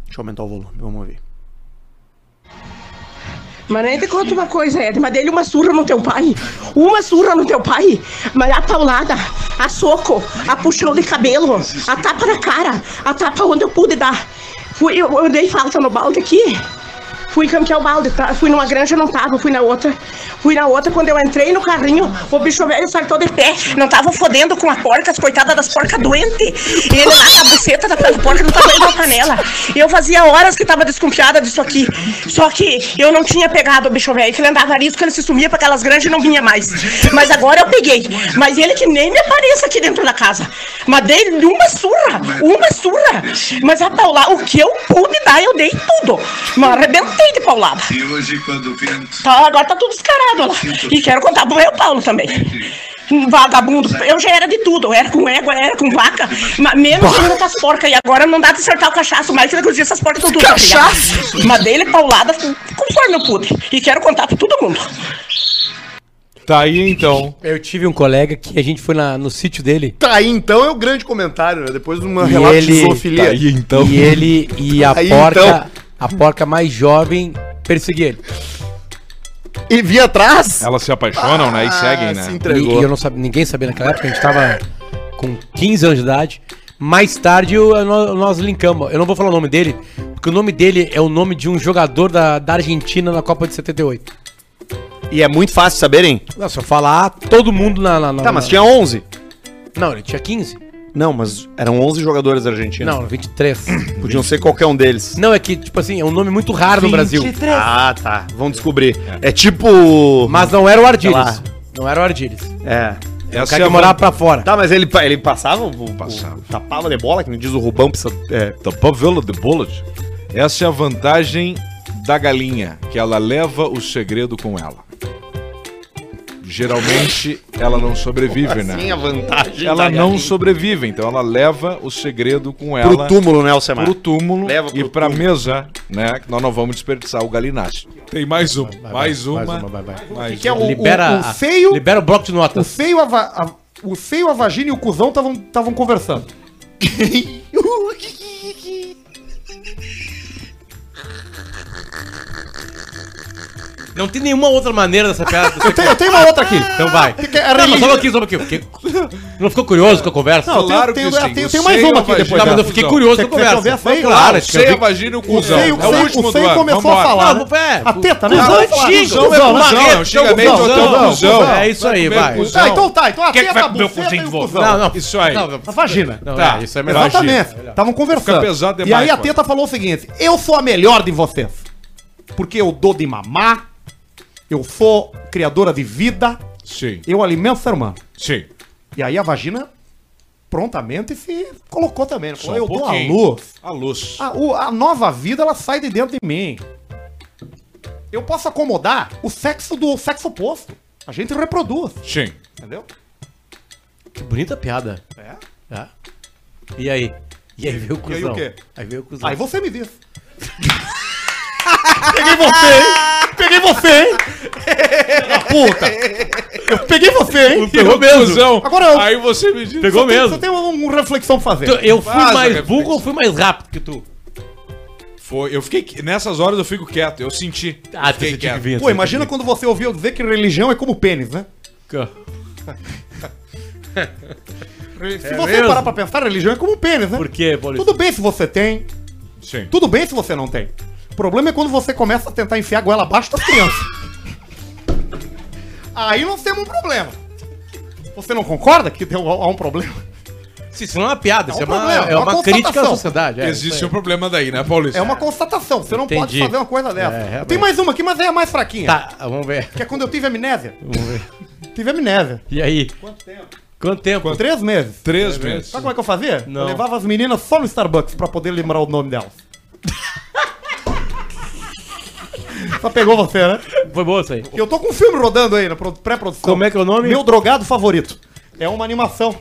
Deixa eu aumentar o volume, vamos ouvir. Mas nem te conta uma coisa, Ed, mas dele uma surra no teu pai. Uma surra no teu pai. Mas a paulada, a soco, a puxão de cabelo, a tapa na cara, a tapa onde eu pude dar. Fui, eu, eu dei falta no balde aqui. Fui campear o balde, tá? Fui numa granja, não tava, fui na outra. Fui na outra, quando eu entrei no carrinho, o bicho velho saltou de pé. Não tava fodendo com a porca, as coitadas das porcas doentes. Ele lá com a buceta da porca não tava indo na panela. Eu fazia horas que tava desconfiada disso aqui. Só que eu não tinha pegado o bicho velho, que ele andava risco, ele se sumia pra aquelas granjas e não vinha mais. Mas agora eu peguei. Mas ele que nem me apareça aqui dentro da casa. Mas dei uma surra, uma surra. Mas a paulada, o que eu pude dar, eu dei tudo. Mas arrebentei de paulada. E hoje, quando vento Tá, agora tá tudo descarado lá. E quero contar pro meu Paulo também. Um Vagabundo, eu já era de tudo, eu era com égua, era com vaca, mas menos ainda com as porcas. E agora não dá de acertar o cachaço mais, que daqui essas porcas estão tudo Cachaço? Mas dele, paulada, conforme eu pude. E quero contar pra todo mundo. Tá aí então. Eu tive um colega que a gente foi na- no sítio dele. Tá aí então é o grande comentário, né? Depois de uma E relato ele- de zoofilia. Tá aí então. E ele e a Aí, porca, então. A porca mais jovem perseguia ele. E vinha atrás? Elas se apaixonam, né? E seguem, se né? E, entregou. e eu não sabia, ninguém sabia naquela época, a gente tava com 15 anos de idade. Mais tarde eu- nós, nós linkamos. Eu não vou falar o nome dele, porque o nome dele é o nome de um jogador da, da Argentina na Copa de 78. E é muito fácil saberem. Não, se eu falar, todo mundo na. na, na Tá, mas na- tinha 11. Não, ele tinha 15. Não, mas eram 11 jogadores argentinos. Não, 23. *clears throat* Podiam ser qualquer um deles. não, é que, tipo assim, é um nome muito raro no Brasil. Ah, tá. Vamos descobrir. É, tipo. Mas não era o Ardiles. Não era o Ardiles. É. É o Essa cara é que morava pra fora. Tá, mas ele, ele passava? O, Passava. o- tapava de bola, que não diz o Rubão precisa. É. Da favela de Bullet. Essa é a vantagem da galinha, que ela leva o segredo com ela. Geralmente ela não sobrevive, Sim, né? a vantagem. Ela da não sobrevive, então ela leva o segredo com Pro ela túmulo, né, Alcemar? pro túmulo Leva e pro pra túmulo. mesa, né? Que nós não vamos desperdiçar o galináceo. Tem mais uma, mais uma, Mais uma, vai, vai. mais que é uma. o- Libera, o feio- libera o bloco de O notas. feio, a, a- o feio, a vagina e o cuzão estavam conversando. *laughs* *laughs* *laughs* Não tem nenhuma outra maneira dessa piada. Eu tenho, eu tenho uma outra aqui. Então vai. Que é Não, mas só um pouquinho, só um pouquinho. Fiquei- Não ficou curioso com a conversa? Não, eu tenho, Claro tenho, que eu sim. tenho, O tenho mais uma é aqui depois. Não, mas eu fiquei Cusão. curioso com a eu conversa. aí? Claro, sei a vagina e o cuzão. É o o feio- último o feio do ano. começou a falar. Não, é, A teta, né? cuzão Vamos é falar. xinga, Cuzão, marreta, Não, xingamento cuzão. É isso aí, Vai. Ah, então tá. Então a é teta, a buceta e de o cuzão. Não, não. Isso aí. A vagina. Tá. é, isso é melhor. Exatamente. Estavam conversando. Fica pesado e aí a teta falou o seguinte: eu sou a melhor de vocês. Porque eu dou de mamar, eu sou criadora de vida, Sim, eu alimento o ser humano. sim. E aí a vagina prontamente se colocou também. né? Falou, Só um eu dou a luz. A luz. A, o- a nova vida, ela sai de dentro de mim. Eu posso acomodar o sexo do sexo oposto. A gente reproduz, Sim. entendeu? Que bonita piada. É. É. E aí? E aí veio o E aí cuzão. o quê? Aí veio o cuzão. Aí você me diz. *laughs* peguei você, hein? Peguei você, hein? Da puta. Eu peguei você, hein? Pegou mesmo. Agora eu- Aí você me diz. Pegou Só tem- mesmo. Só tem uma, uma reflexão pra fazer. Eu fui Faz a mais reflexão. burro ou fui mais rápido que tu? Foi, eu fiquei. Nessas horas eu fico quieto, eu senti. Ah, fiquei tu tinha que quieto. vir. Pô, imagina quando você ouviu dizer que religião é como pênis, né? *laughs* Se você mesmo? parar pra pensar, religião é como pênis, né? Por quê, Paulista? Tudo bem se você tem, Sim. tudo bem se você não tem. O problema é quando você começa a tentar enfiar a goela abaixo das crianças. Aí nós temos um problema. Você não concorda que tem, há um problema? Sim, Isso não é uma piada, isso um é uma, problema, é é uma, uma crítica à sociedade. É, Existe isso um problema daí, né, Paulista? É uma constatação. Você não pode Entendi. fazer uma coisa dessa. É, tem mais uma aqui, mas é a mais fraquinha. Tá, vamos ver. Que é quando eu tive amnésia. Vamos ver. Tive amnésia. E aí? Quanto tempo? Quanto tempo? Três meses. Três meses. Sabe como é que eu fazia? Não. Eu levava as meninas só no Starbucks pra poder lembrar o nome delas. *laughs* Só pegou você, né? Foi boa isso aí. Eu tô com um filme rodando aí na pro- pré-produção. Como é que é o nome? Meu drogado favorito. É uma animação.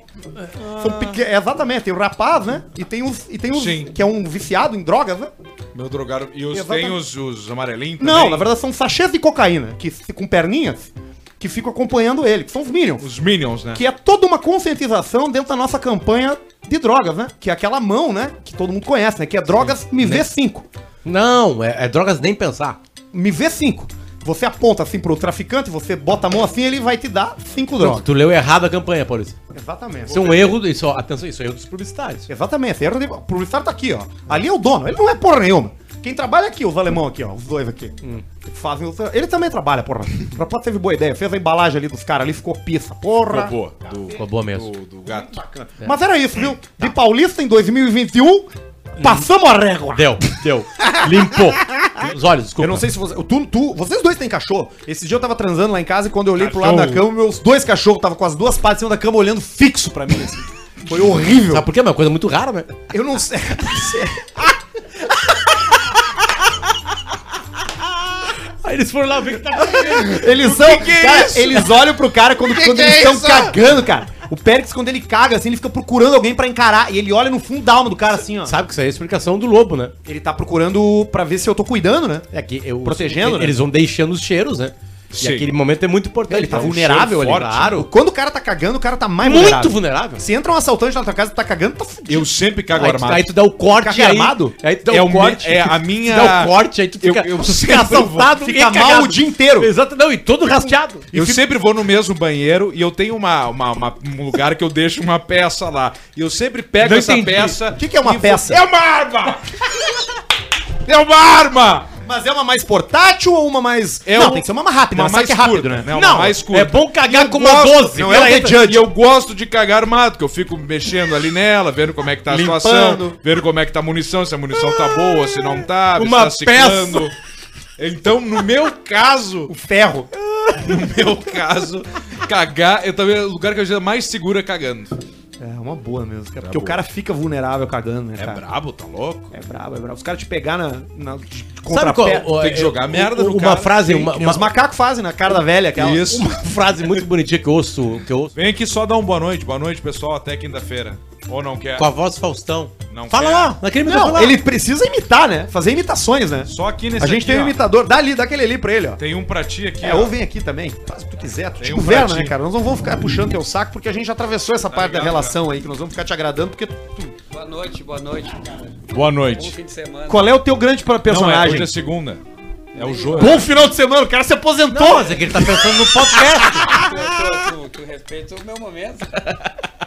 São é, exatamente, tem o rapaz, né? E tem os. E tem os Sim. que é um viciado em drogas, né? Meu drogado. E os, Exatamente. tem os, os amarelinhos Não, também? na verdade são sachês de cocaína, que com perninhas, que ficam acompanhando ele, que são os Minions. Os Minions, né? Que é toda uma conscientização dentro da nossa campanha de drogas, né? Que é aquela mão, né? Que todo mundo conhece, né? Que é drogas me vê 5. Não, é, é drogas nem pensar. Me vê 5. Você aponta assim pro traficante, você bota a mão assim, ele vai te dar 5 drogas. Tu leu errado a campanha, Paulista. Exatamente. Isso é um erro. Isso, ó, atenção, isso é erro dos publicitários. Exatamente, erro de... O publicitário tá aqui, ó. Ali é o dono, ele não é porra nenhuma. Quem trabalha aqui, os alemão aqui, ó, os dois aqui. Que Fazem os... Ele também trabalha, porra. O rapaz teve boa ideia, fez a embalagem ali dos caras ali, ficou pissa, porra. Ficou boa. Do, Ficou boa mesmo. do, do gato. Mas era isso, viu? De Paulista em 2021, passamos a régua. Deu, deu. Limpou. Os olhos, desculpa. Eu não sei se você. Tu, tu, vocês dois têm cachorro. Esse dia eu tava transando lá em casa e quando eu olhei pro lado da cama, meus dois cachorros estavam com as duas patas em cima da cama olhando fixo pra mim. assim. Foi horrível. Sabe por quê? É uma coisa muito rara, né? Eu não sei. Aí eles foram lá ver que tá Eles são. cara, eles olham pro cara quando, quando eles estão cagando, cara. O Périx, quando ele caga, assim, ele fica procurando alguém pra encarar. E ele olha no fundo da alma do cara, assim, ó. Sabe que isso aí é a explicação do lobo, né? Ele tá procurando pra ver se eu tô cuidando, né? É que eu, Protegendo, né? Eles vão deixando os cheiros, né? Sim. E aquele momento é muito importante. Ele tá É um vulnerável ali, forte. claro. Quando o cara tá cagando, o cara tá mais Muito vulnerável. Se entra um assaltante na tua casa e tá cagando, tá fudido. Eu sempre cago Aí tu, armado. aí tu dá o corte aí. armado? Aí tu dá É o corte. é a minha- *laughs* Tu dá o corte, aí tu Eu- fica, eu *laughs* tu sempre fica assaltado vou- e fica mal cagado. o dia inteiro. Exato, não, e todo rasteado. Eu sempre vou no mesmo banheiro e eu tenho uma, uma- uma- um lugar que eu deixo uma peça lá. E eu sempre pego Não essa entendi. peça. O que que é uma e vou- peça? É uma arma! *laughs* é uma arma! Mas é uma mais portátil ou uma mais. É não, um- tem que ser uma mais rápida, Uma mais rápido, curta, né? né? Uma mais curta. É bom cagar com uma gosto- 12. Não, é o Judge. E eu gosto de cagar armado, que eu fico mexendo ali nela, vendo como é que tá a Limpando. situação, vendo como é que tá a munição, se a munição tá boa, se não tá, Uma se tá ciclando. Então, no meu caso, O ferro. *laughs* no meu caso, cagar, eu também, o lugar que eu já mais seguro é cagando. É uma boa mesmo, cara. Porque o cara fica vulnerável cagando, né, É cara? brabo, tá louco? É brabo, é brabo. Os caras te pegar na, na Sabe qual? tem que jogar merda no Uma cara. frase, Tem, uma, Que uma, os macacos fazem na cara da velha, aquela. Isso. uma frase muito bonitinha que eu ouço, que eu ouço Vem aqui só dar um boa noite. Boa noite, pessoal. Até quinta-feira. Ou não quer? com a voz Faustão. Não Fala quer. lá, naquele microfone Não, lá. ele precisa imitar, né? Fazer imitações, né? Só aqui nesse A gente aqui, tem um ó. imitador. Dá ali, dá aquele ali pra ele, ó. Tem um pra ti aqui, É, ó. ou vem aqui também. Faz o que tu quiser. Tu Tem te um ti. né, cara? Nós não vamos ficar puxando teu saco porque a gente já atravessou essa parte da ligado, relação aí, que nós vamos ficar te agradando porque tu... Boa noite, boa noite, cara. Boa Bom noite. fim de semana. Qual é o teu grande pra- Não, é, personagem? hoje é segunda. É o jogo. Bom final de semana, o cara se aposentou. Não, mas é que ele tá pensando no podcast. Tu, tu, tu respeita o meu momento.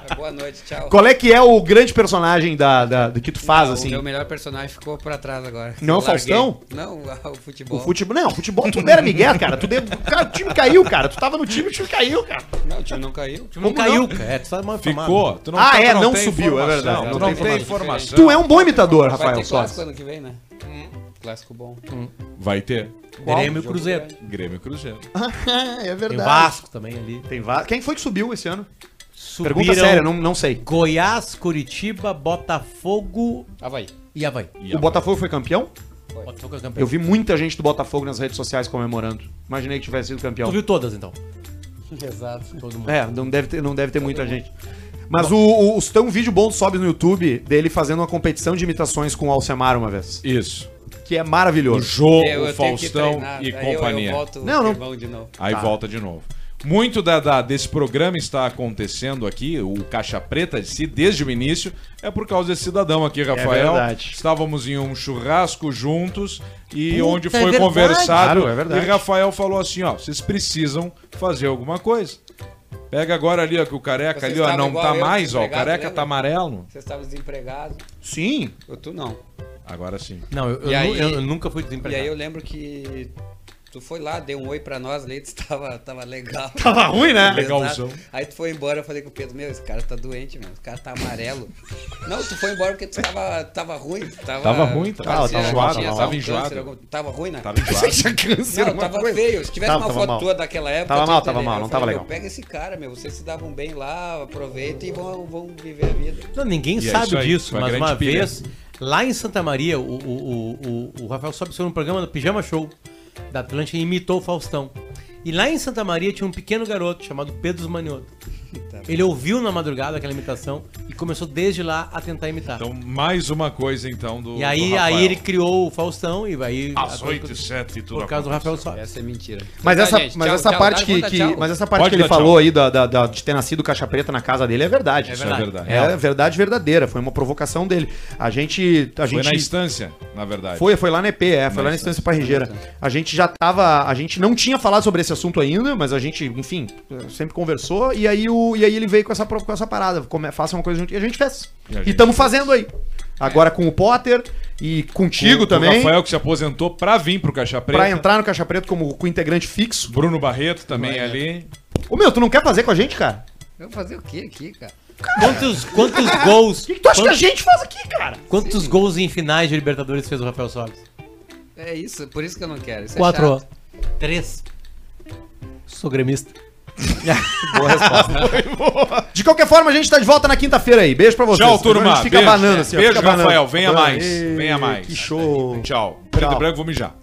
*laughs* Boa noite, tchau. Qual é que é o grande personagem da, da, do que tu faz, Não, assim? O meu melhor personagem ficou pra trás agora. Não é o. Faustão? Não, *laughs* o futebol. O futebol. Não, o futebol tu era Miguel, cara. Tu deu, cara. O time caiu, cara. Tu tava no time, o time caiu, cara. Não, o time não caiu. Não Como caiu, não? cara. É, tu tá mal Ficou. Tu Ah, tu é, não tem subiu, é verdade, Tu não não tem tem informação. Tu é um bom imitador, Vai Rafael ter clássico ano que vem, né? Clássico bom. Vai ter. Grêmio e Cruzeiro. Grêmio e Cruzeiro. *laughs* é Tem Vasco também ali. Tem va- Quem foi que subiu esse ano? Subiram Pergunta séria, não, não sei. Goiás, Curitiba, Botafogo Havaí. e Havaí. E O Botafogo foi campeão? Botafogo é campeão. Eu vi muita gente do Botafogo nas redes sociais comemorando. Imaginei que tivesse sido campeão. Tu viu todas, então? Exato. Todo mundo. É, não deve ter, não deve ter muita gente. Mas o, o, o- tem um vídeo bom que sobe no YouTube dele fazendo uma competição de imitações com o Alcemar uma vez. Isso. Que é O maravilhoso. Jô, Eu- eu o tenho que Faustão treinar, e aí eu- companhia. Eu, volto Não, não. irmão de novo. Aí Tá. volta de novo. Muito da, da- desse programa está acontecendo aqui, o Caixa Preta de si, desde o início, é por causa desse cidadão aqui, Rafael. verdade. Estávamos em um churrasco juntos e Puta, onde é foi verdade. conversado. Claro, é verdade. E Rafael falou assim: ó, vocês precisam fazer alguma coisa. Pega agora ali, ó, que o careca Vocês ali, ó, não tá eu, mais, ó. O desempregado, careca lembra? tá amarelo. Vocês estavam desempregados. Sim. Eu, tu não. Agora sim. Não, eu, eu E aí- eu nunca fui E desempregado. aí eu lembro que tu foi lá, deu um oi pra nós ali, *laughs* tu tava, tava legal. Tava ruim, né? Legalzão. Aí tu foi embora, eu falei com o Pedro, meu, esse cara tá doente, meu, esse cara tá amarelo. Não, tu foi embora porque tu tava, tava ruim. Tava, Tava ruim, tava- parecia tava que enjoado, tinha tava algum enjoado. câncer, algum- Tava ruim, né? Tava enjoado. *laughs* câncer, Não, tava coisa. feio. Se tivesse Tava, uma tava foto mal. tua daquela época. Tava tinha mal, tava mal, não falei, tava legal. Pega esse cara, meu, vocês se davam bem lá, aproveita e vão, vão viver a vida. Não, ninguém E é sabe aí, disso, mas uma vez, lá em Santa Maria, o, o, o, o, o Rafael sobe no programa do Pijama Show. Da Atlântica imitou o Faustão. E lá em Santa Maria tinha um pequeno garoto chamado Pedro Manioto. Ele ouviu na madrugada aquela imitação começou desde lá a tentar imitar. Então, mais uma coisa, então, do. e aí, do aí ele criou o Faustão e aí. Às 8 e 7 e tudo Por causa do Rafael Soares. Essa é mentira. Mas Tá, essa, gente, mas tchau, essa tchau. parte que, que- mas essa parte Pode que ele falou tchau. aí da, da- da- de ter nascido caixa preta na casa dele é verdade. É Isso verdade. verdade. É verdade verdadeira, foi uma provocação dele. A gente a Foi gente na instância, na verdade. Foi, foi lá na EP, é, foi lá na instância parrigeira. A gente já tava, a gente não tinha falado sobre esse assunto ainda, mas a gente, enfim, sempre conversou e aí o e aí ele veio com essa com essa parada, come, faça uma coisa junto e a gente fez. E gente estamos fazendo aí. Agora com o Potter e contigo O- também, O Rafael que se aposentou pra vir pro Caixa Preta. pra entrar no Caixa Preto como com integrante fixo. Bruno Barreto também ali. Ô meu, tu não quer fazer com a gente, cara? Eu vou fazer o quê aqui, cara? Quantos, quantos gols. *laughs* O que, que tu acha que a quantos, gente faz aqui, cara? quantos gols em finais de Libertadores fez o Rafael Soares? É isso, por isso que eu não quero. Isso é Quatro. chato. Três. Sou gremista. *laughs* De qualquer forma, a gente tá de volta na quinta-feira aí. Beijo pra vocês. Tchau, turma. A gente fica Beijo. banando assim, Beijo. Rafael. Venha mais. Venha mais. Que show. Tchau. Preto e branco, vou mijar.